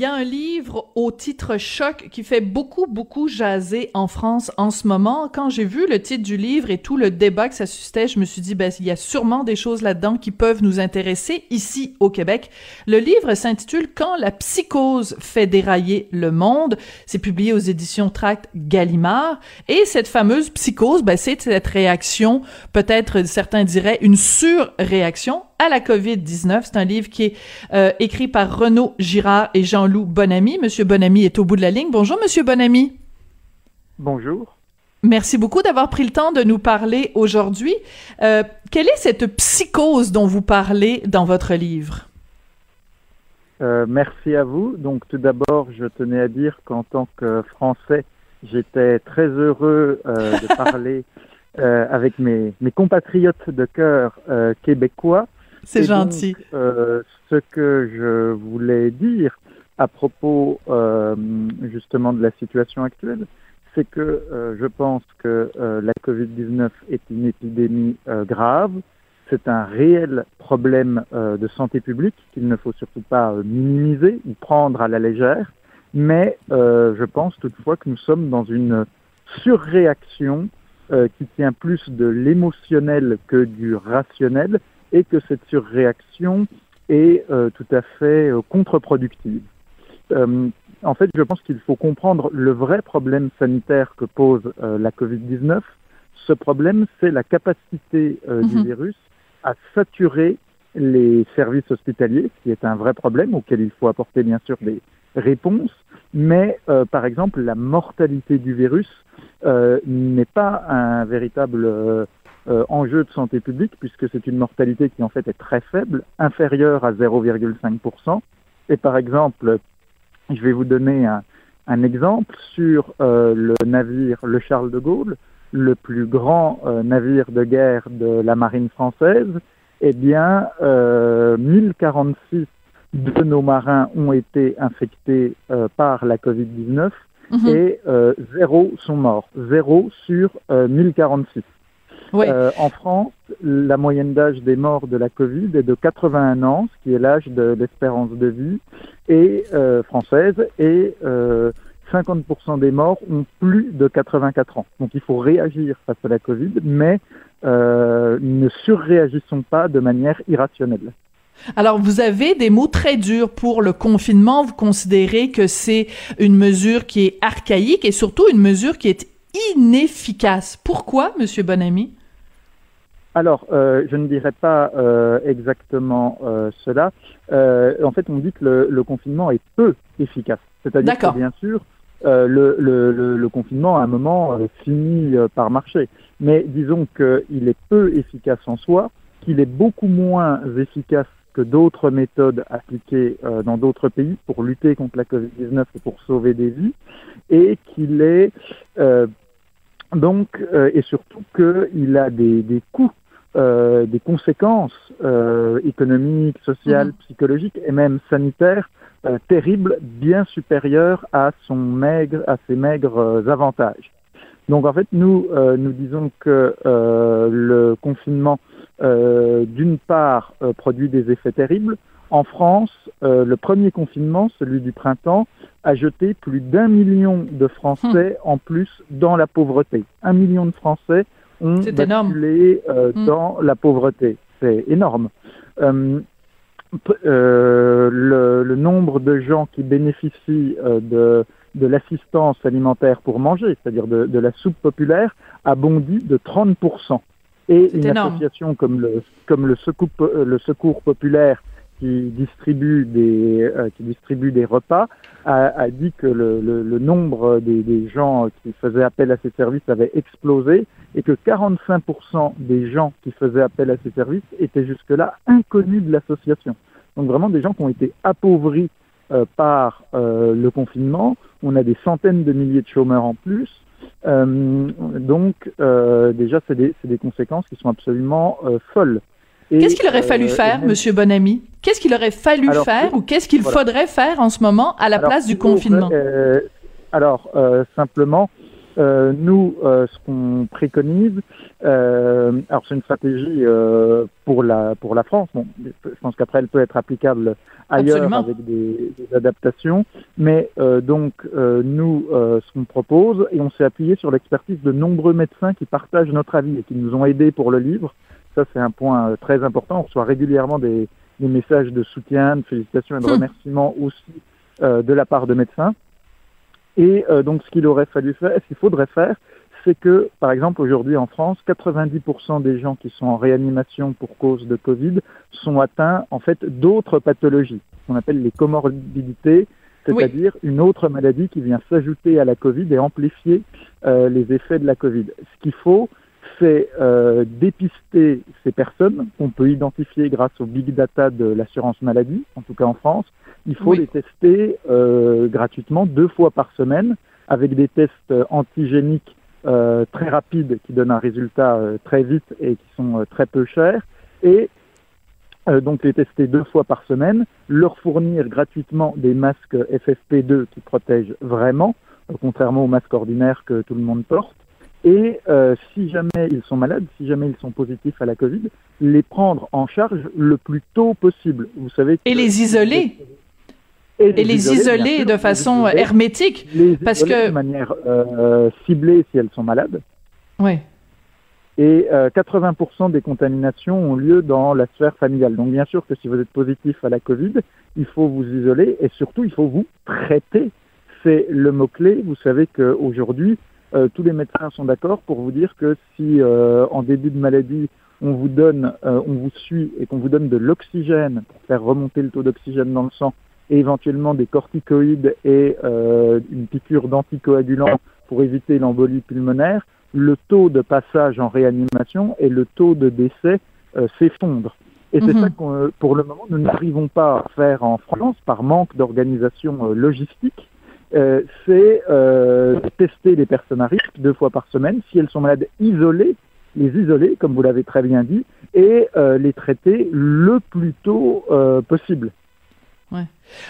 Il y a un livre au titre choc qui fait beaucoup, beaucoup jaser en France en ce moment. Quand j'ai vu le titre du livre et tout le débat que ça suscitait, je me suis dit, ben, il y a sûrement des choses là-dedans qui peuvent nous intéresser ici au Québec. Le livre s'intitule Quand la psychose fait dérailler le monde. C'est publié aux éditions Tract Gallimard. Et cette fameuse psychose, ben, c'est cette réaction, peut-être certains diraient une surréaction à la COVID-19. C'est un livre qui est euh, écrit par Renaud Girard et Jean-Loup Bonamy. Monsieur Bonamy est au bout de la ligne. Bonjour, Monsieur Bonamy. Bonjour. Merci beaucoup d'avoir pris le temps de nous parler aujourd'hui. Euh, quelle est cette psychose dont vous parlez dans votre livre? Euh, merci à vous. Donc tout d'abord, je tenais à dire qu'en tant que Français, j'étais très heureux de parler avec mes, mes, compatriotes de cœur québécois c'est gentil. euh, ce que je voulais dire à propos euh, justement de la situation actuelle, c'est que euh, je pense que la Covid-19 est une épidémie grave. C'est un réel problème de santé publique qu'il ne faut surtout pas minimiser ou prendre à la légère. Mais je pense toutefois que nous sommes dans une surréaction qui tient plus de l'émotionnel que du rationnel et que cette surréaction est euh, tout à fait euh, contre-productive. Euh, en fait, je pense qu'il faut comprendre le vrai problème sanitaire que pose la Covid-19. Ce problème, c'est la capacité -hmm. du virus à saturer les services hospitaliers, ce qui est un vrai problème auquel il faut apporter bien sûr des réponses. Mais euh, par exemple, la mortalité du virus euh, n'est pas un véritable euh, enjeu de santé publique, puisque c'est une mortalité qui en fait est très faible, inférieure à 0,5%. Et par exemple, je vais vous donner un, un exemple sur euh, le navire le Charles de Gaulle, le plus grand euh, navire de guerre de la marine française. Eh bien, 1046 de nos marins ont été infectés par la Covid-19 mm -hmm. et zéro sont morts. Zéro sur 1046. Oui. Euh, en France, la moyenne d'âge des morts de la Covid est de 81 ans, ce qui est l'âge de l'espérance de vie et euh, française, et euh, 50% des morts ont plus de 84 ans. Donc il faut réagir face à la Covid, mais euh, ne surréagissons pas de manière irrationnelle. Alors, vous avez des mots très durs pour le confinement. Vous considérez que c'est une mesure qui est archaïque et surtout une mesure qui est inefficace. Pourquoi, Monsieur Bonamy? Alors, euh, je ne dirais pas euh, exactement euh, cela. en fait, on dit que le, le confinement est peu efficace. C'est-à-dire que, bien sûr, le, le, le, confinement, à un moment, finit par marcher. Mais disons qu'il est peu efficace en soi, qu'il est beaucoup moins efficace que d'autres méthodes appliquées dans d'autres pays pour lutter contre la COVID-19 et pour sauver des vies, et qu'il est donc, euh, et surtout qu'il a des, des coûts, euh, des conséquences euh, économiques, sociales, mmh. psychologiques et même sanitaires terribles, bien supérieures à son maigre, à ses maigres avantages. Donc, en fait, nous, nous disons que le confinement, d'une part, produit des effets terribles. En France, le premier confinement, celui du printemps, a jeté plus d'un million de Français hum. en plus dans la pauvreté. Un million de Français ont basculé euh, hum. dans la pauvreté. C'est énorme. Euh, euh, le, le, nombre de gens qui bénéficient de, de l'assistance alimentaire pour manger, c'est-à-dire de, de, la soupe populaire, a bondi de 30%. Et une énorme. association comme le, comme le, secours, le secours populaire qui distribue des, euh, qui distribue des repas a, dit que le, le, nombre des, des, gens qui faisaient appel à ces services avait explosé et que 45% des gens qui faisaient appel à ces services étaient jusque-là inconnus de l'association. Donc vraiment des gens qui ont été appauvris euh, par euh, le confinement. On a des centaines de milliers de chômeurs en plus. Donc déjà, c'est des, des, conséquences qui sont absolument folles. Qu'est-ce qu'il aurait fallu euh, faire, Monsieur Bonamy? Qu'est-ce qu'il aurait fallu alors, faire ou qu'est-ce qu'il voilà. faudrait faire en ce moment à la alors, place du confinement? euh, Alors, euh, simplement, Euh, nous, euh, ce qu'on préconise, euh, alors c'est une stratégie pour la pour la France. Bon, je pense qu'après elle peut être applicable ailleurs Absolument. avec des, des adaptations. Mais donc nous, ce qu'on propose, et on s'est appuyé sur l'expertise de nombreux médecins qui partagent notre avis et qui nous ont aidés pour le livre. Ça, c'est un point euh, très important. On reçoit régulièrement des, des messages de soutien, de félicitations et de Hmm. remerciements aussi euh, de la part de médecins. Et euh, donc, ce qu'il aurait fallu faire, ce qu'il faudrait faire, c'est que, par exemple, aujourd'hui en France, 90% des gens qui sont en réanimation pour cause de Covid sont atteints, en fait, d'autres pathologies, qu'on appelle les comorbidités, c'est-à-dire une autre maladie qui vient s'ajouter à la Covid et amplifier euh, les effets de la Covid. Ce qu'il faut, c'est euh, dépister ces personnes qu'on peut identifier grâce au big data de l'assurance maladie, en tout cas en France. Il faut Oui. les tester euh, gratuitement deux fois par semaine avec des tests euh, antigéniques euh, très rapides qui donnent un résultat euh, très vite et qui sont euh, très peu chers. Et euh, donc les tester deux fois par semaine, leur fournir gratuitement des masques FFP2 qui protègent vraiment, euh, contrairement aux masques ordinaires que tout le monde porte. Et euh, si jamais ils sont malades, si jamais ils sont positifs à la Covid, les prendre en charge le plus tôt possible. Vous savez que- Et les isoler. Et les isoler sûr, de les façon isoler, hermétique. les parce que- de manière euh, ciblée si elles sont malades. Oui. Et euh, 80% des contaminations ont lieu dans la sphère familiale. Donc bien sûr que si vous êtes positif à la Covid, il faut vous isoler et surtout il faut vous traiter. C'est le mot-clé. Vous savez qu'aujourd'hui, euh, tous les médecins sont d'accord pour vous dire que si euh, en début de maladie, on vous donne, euh, on vous suit et qu'on vous donne de l'oxygène pour faire remonter le taux d'oxygène dans le sang et éventuellement des corticoïdes et euh, une piqûre d'anticoagulant pour éviter l'embolie pulmonaire, le taux de passage en réanimation et le taux de décès s'effondrent. Et c'est Mhm. ça qu'on, euh, pour le moment, nous n'arrivons pas à faire en France par manque d'organisation logistique. Euh, c'est euh, tester les personnes à risque deux fois par semaine. Si elles sont malades, isoler, les isoler, comme vous l'avez très bien dit, et euh, les traiter le plus tôt possible.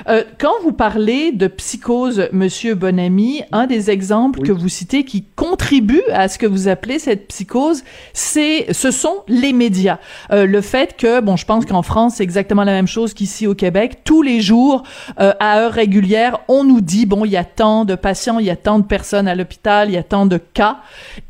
Euh, quand vous parlez de psychose, Monsieur Bonamy, un des exemples Oui. que vous citez qui contribue à ce que vous appelez cette psychose, c'est, ce sont les médias. Euh, le fait que, bon, je pense qu'en France, c'est exactement la même chose qu'ici au Québec. Tous les jours, euh, à heure régulière, on nous dit, bon, il y a tant de patients, il y a tant de personnes à l'hôpital, il y a tant de cas.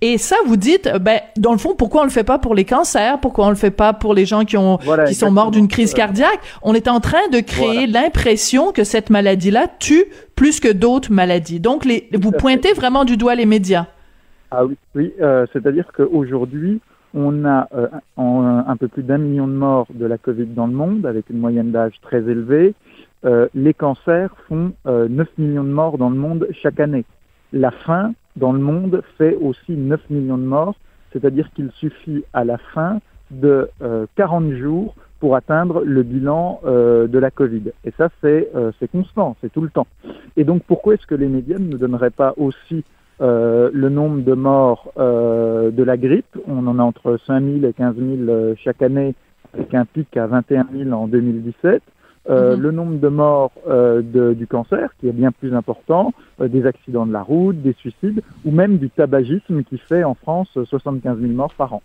Et ça, vous dites, ben, dans le fond, pourquoi on le fait pas pour les cancers? Pourquoi on le fait pas pour les gens qui ont, Voilà, qui sont morts d'une crise cardiaque? On est en train de créer l'impression que cette maladie-là tue plus que d'autres maladies. Donc, les, vous pointez vraiment du doigt les médias. Ah oui, oui euh, c'est-à-dire qu'aujourd'hui, on a euh, en- un peu plus d'un million de morts de la Covid dans le monde, avec une moyenne d'âge très élevée. Euh, les cancers font euh, 9 millions de morts dans le monde chaque année. La faim dans le monde fait aussi 9 millions de morts, c'est-à-dire qu'il suffit à la fin de euh, 40 jours pour atteindre le bilan euh, de la Covid. Et ça, c'est euh, c'est constant, c'est tout le temps. Et donc, pourquoi est-ce que les médias ne nous donneraient pas aussi euh, le nombre de morts euh, de la grippe? On en a entre 5 000 et 15 000 euh, chaque année, avec un pic à 21 000 en 2017. Euh, Mhm. Le nombre de morts euh, de- du cancer, qui est bien plus important, euh, des accidents de la route, des suicides, ou même du tabagisme qui fait en France euh, 75 000 morts par an.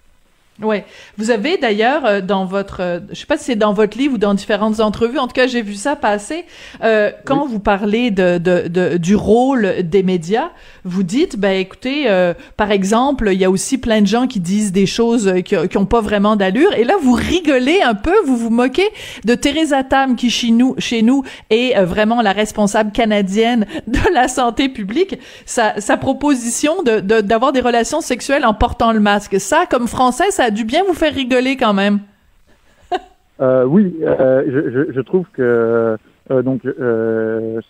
Ouais. Vous avez d'ailleurs euh, dans votre, euh, je sais pas si c'est dans votre livre ou dans différentes entrevues, en tout cas j'ai vu ça passer. Euh, quand vous parlez de, de, de- du rôle des médias, vous dites, ben écoutez, euh, par exemple, il y a aussi plein de gens qui disent des choses qui, qui ont pas vraiment d'allure, et là vous rigolez un peu, vous vous moquez de Teresa Tam qui chez nous, chez nous est euh, vraiment la responsable canadienne de la santé publique. Sa, sa proposition de de- d'avoir des relations sexuelles en portant le masque, ça comme français, ça a dû bien vous faire rigoler quand même. Euh, oui, euh, je, je, je trouve que euh, donc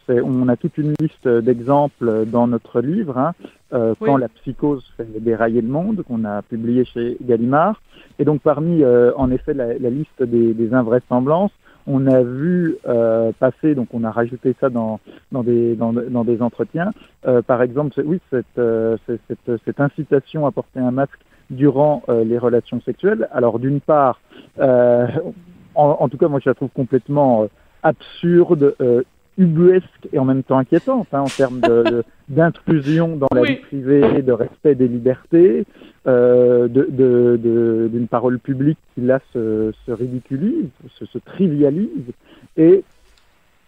on a toute une liste d'exemples dans notre livre, hein, Oui. quand la psychose fait dérailler le monde, qu'on a publié chez Gallimard. Et donc parmi, en effet, la, la liste des, des invraisemblances, on a vu euh, passer, donc on a rajouté ça dans, dans, des, dans, dans des entretiens. Euh, par exemple, oui, cette, euh, cette, cette incitation à porter un masque durant euh, les relations sexuelles. Alors d'une part, euh, en, en tout cas, moi je la trouve complètement euh, absurde, euh, ubuesque et en même temps inquiétante hein, en termes d'intrusion dans la vie privée, de respect des libertés, euh, d'une parole publique qui là se, ridiculise, se, trivialise. Et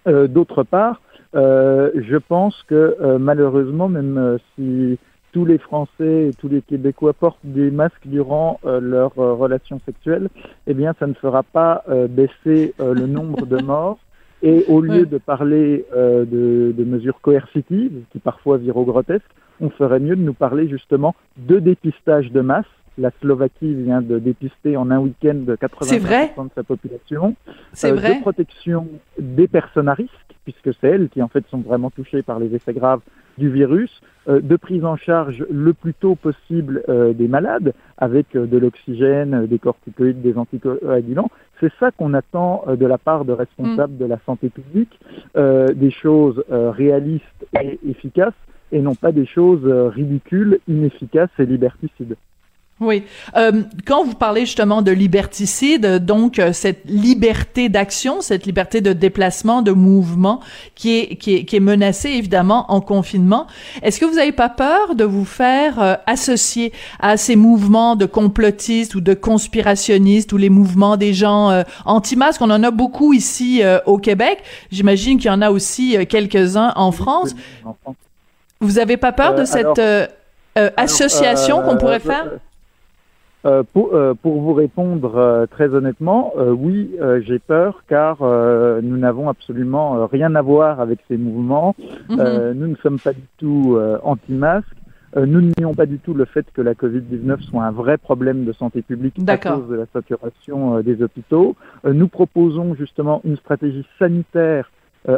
euh, d'autre part, euh, je pense que malheureusement, même si tous les Français et tous les Québécois portent des masques durant leur relation sexuelle, eh bien, ça ne fera pas baisser le nombre de morts. Et au lieu de parler euh, de, de, mesures coercitives, qui parfois virent au grotesque, on ferait mieux de nous parler justement de dépistage de masse. La Slovaquie vient de dépister en un week-end 80% de sa population. C'est euh, vrai. De protection des personnes à risque, puisque c'est elles qui en fait sont vraiment touchées par les effets graves du virus, euh, de prise en charge le plus tôt possible euh, des malades, avec euh, de l'oxygène, des corticoïdes, des anticoagulants. C'est ça qu'on attend de la part de responsables mm. de la santé publique, des choses réalistes et efficaces, et non pas des choses ridicules, inefficaces et liberticides. Oui. Euh, quand vous parlez justement de liberticide, donc euh, cette liberté d'action, cette liberté de déplacement, de mouvement qui est, qui est, qui est menacée évidemment en confinement, est-ce que vous n'avez pas peur de vous faire euh, associer à ces mouvements de complotistes ou de conspirationnistes ou les mouvements des gens euh, anti-masques? On en a beaucoup ici au Québec. J'imagine qu'il y en a aussi quelques-uns en France. Vous avez pas peur de cette association qu'on pourrait faire? Euh, pour, euh, pour, vous répondre euh, très honnêtement, oui, j'ai peur car nous n'avons absolument rien à voir avec ces mouvements. Mhm. nous ne sommes pas du tout anti-masques. nous nions pas du tout le fait que la Covid-19 soit un vrai problème de santé publique à cause de la saturation des hôpitaux. nous proposons justement une stratégie sanitaire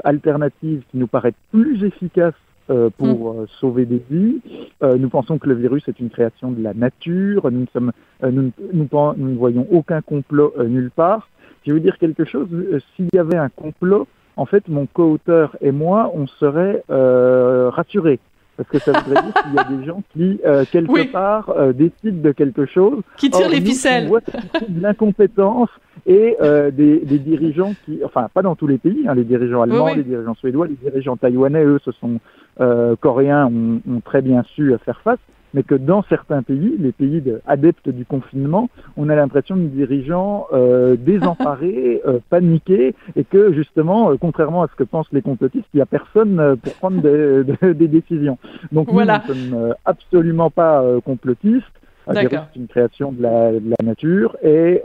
alternative qui nous paraît plus efficace euh, pour mm. euh, sauver des vies. Euh, nous pensons que le virus est une création de la nature. Nous ne, sommes, nous, nous, nous ne voyons aucun complot nulle part. Je vais vous dire quelque chose. S'il y avait un complot, en fait, mon co-auteur et moi, on serait rassurés. Parce que ça voudrait dire qu'il y a des gens qui, quelque part, décident de quelque chose. Qui tirent les ficelles. de l'incompétence et des, des, dirigeants qui, enfin, pas dans tous les pays, hein, les dirigeants allemands, les dirigeants suédois, les dirigeants taïwanais, eux, se sont euh, coréens ont, ont, très bien su faire face, mais que dans certains pays, les pays adeptes du confinement, on a l'impression de dirigeants euh, désemparés, euh, paniqués, et que justement, euh, contrairement à ce que pensent les complotistes, il n'y a personne euh, pour prendre des, des décisions. Donc voilà. nous ne sommes absolument pas complotistes. C'est une création de la, de la nature et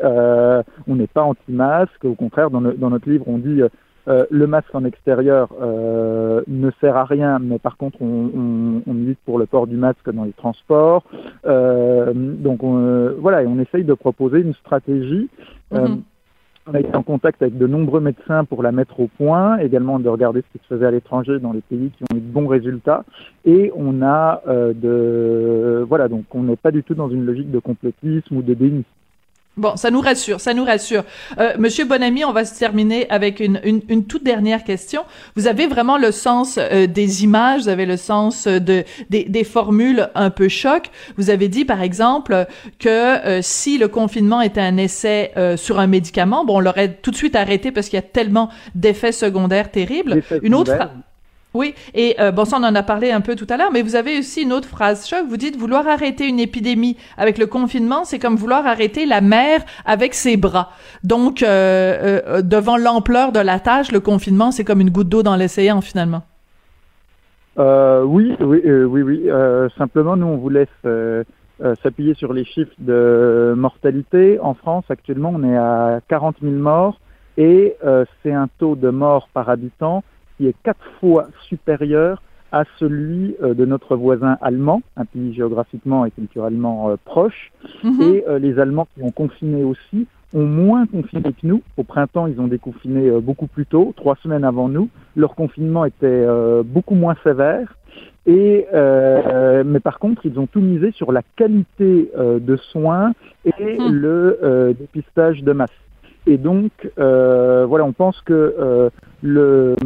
on n'est pas anti-masque. Au contraire, dans, dans, notre livre, on dit euh, le masque en extérieur euh, ne sert à rien, mais par contre, on, on, on, milite pour le port du masque dans les transports. Euh, donc voilà, et on essaye de proposer une stratégie. Mm-hmm. on a été en contact avec de nombreux médecins pour la mettre au point, également de regarder ce qui se faisait à l'étranger dans les pays qui ont eu de bons résultats. Et on a de voilà, donc on n'est pas du tout dans une logique de complotisme ou de déni. Bon, ça nous rassure, ça nous rassure. Euh, Monsieur Bonamy, on va se terminer avec une, une, une, toute dernière question. Vous avez vraiment le sens euh, des images, vous avez le sens de des, des, formules un peu choc. Vous avez dit, par exemple, que euh, si le confinement était un essai euh, sur un médicament, bon, on l'aurait tout de suite arrêté parce qu'il y a tellement d'effets secondaires terribles. Une autre oui, et euh, bon, ça on en a parlé un peu tout à l'heure, mais vous avez aussi une autre phrase choc. Vous dites vouloir arrêter une épidémie avec le confinement, c'est comme vouloir arrêter la mer avec ses bras. Donc, euh, euh, devant l'ampleur de la tâche, le confinement, c'est comme une goutte d'eau dans l'océan finalement. oui, oui, oui, oui. simplement, nous on vous laisse s'appuyer sur les chiffres de mortalité. En France, actuellement, on est à 40 000 morts et c'est un taux de mort par habitant qui est quatre fois supérieur à celui euh, de notre voisin allemand, un pays géographiquement et culturellement euh, proche. Mhm. Et euh, les Allemands qui ont confiné aussi ont moins confiné que nous. Au printemps, ils ont déconfiné beaucoup plus tôt, trois semaines avant nous. Leur confinement était beaucoup moins sévère. Et mais par contre, ils ont tout misé sur la qualité de soins et mhm. le dépistage de masse. Et donc, voilà, on pense que le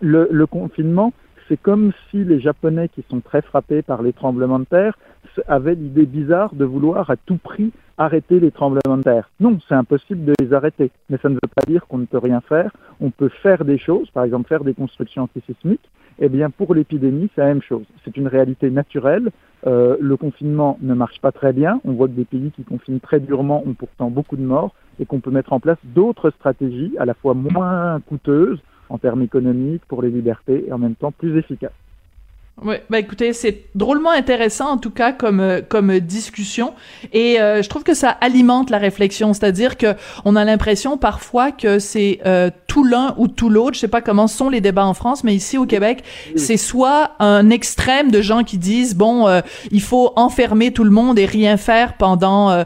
le, le confinement, c'est comme si les Japonais, qui sont très frappés par les tremblements de terre, avaient l'idée bizarre de vouloir à tout prix arrêter les tremblements de terre. Non, c'est impossible de les arrêter. Mais ça ne veut pas dire qu'on ne peut rien faire. On peut faire des choses, par exemple faire des constructions antisismiques. Eh bien, pour l'épidémie, c'est la même chose. C'est une réalité naturelle. Euh, le confinement ne marche pas très bien. On voit que des pays qui confinent très durement ont pourtant beaucoup de morts et qu'on peut mettre en place d'autres stratégies à la fois moins coûteuses en termes économiques pour les libertés et en même temps plus efficaces. Oui, bah écoutez, c'est drôlement intéressant en tout cas comme euh, comme discussion. Et euh, je trouve que ça alimente la réflexion, c'est-à-dire que on a l'impression parfois que c'est euh, tout l'un ou tout l'autre, je sais pas comment sont les débats en France, mais ici au Québec, c'est soit un extrême de gens qui disent bon, il faut enfermer tout le monde et rien faire pendant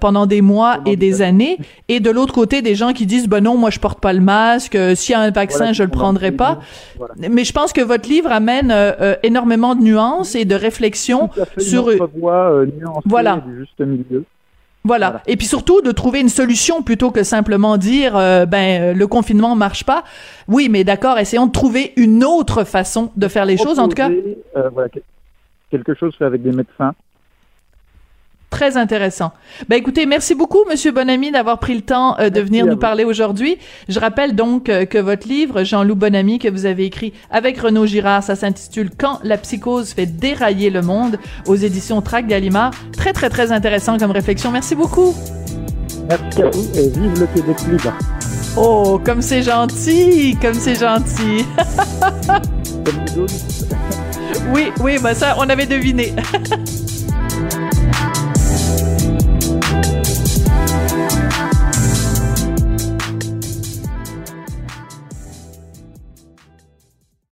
pendant des mois et des années. et de l'autre côté des gens qui disent ben non, moi je porte pas le masque, s'il y a un vaccin, je le prendrai pas. Mais je pense que votre livre amène énormément de nuances et de réflexions sur une voie euh, voilà. du juste milieu. Voilà. Et puis surtout de trouver une solution plutôt que simplement dire euh, ben euh, le confinement marche pas. Oui, mais d'accord, essayons de trouver une autre façon de faire les choses en tout cas. voilà, quelque chose fait avec des médecins Très intéressant. Ben écoutez, merci beaucoup, Monsieur Bonamy, d'avoir pris le temps euh, de venir nous parler aujourd'hui. Je rappelle donc euh, que votre livre, Jean-Loup Bonamy, que vous avez écrit avec Renaud Girard, ça s'intitule Quand la psychose fait dérailler le monde, aux éditions Trac Gallimard. Très très très intéressant comme réflexion. Merci beaucoup. Merci à vous et vive le Québec libre. Oh, comme c'est gentil, comme c'est gentil. oui, oui, ben ça, on avait deviné.